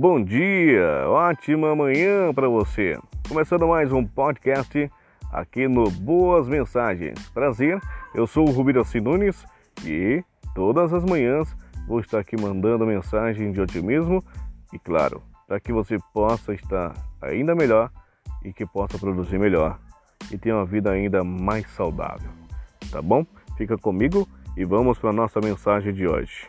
Bom dia, ótima manhã para você. Começando mais um podcast aqui no Boas Mensagens. Prazer, eu sou o Rubiraci Nunes e todas as manhãs vou estar aqui mandando mensagem de otimismo e, claro, para que você possa estar ainda melhor e que possa produzir melhor e ter uma vida ainda mais saudável. Tá bom? Fica comigo e vamos para a nossa mensagem de hoje.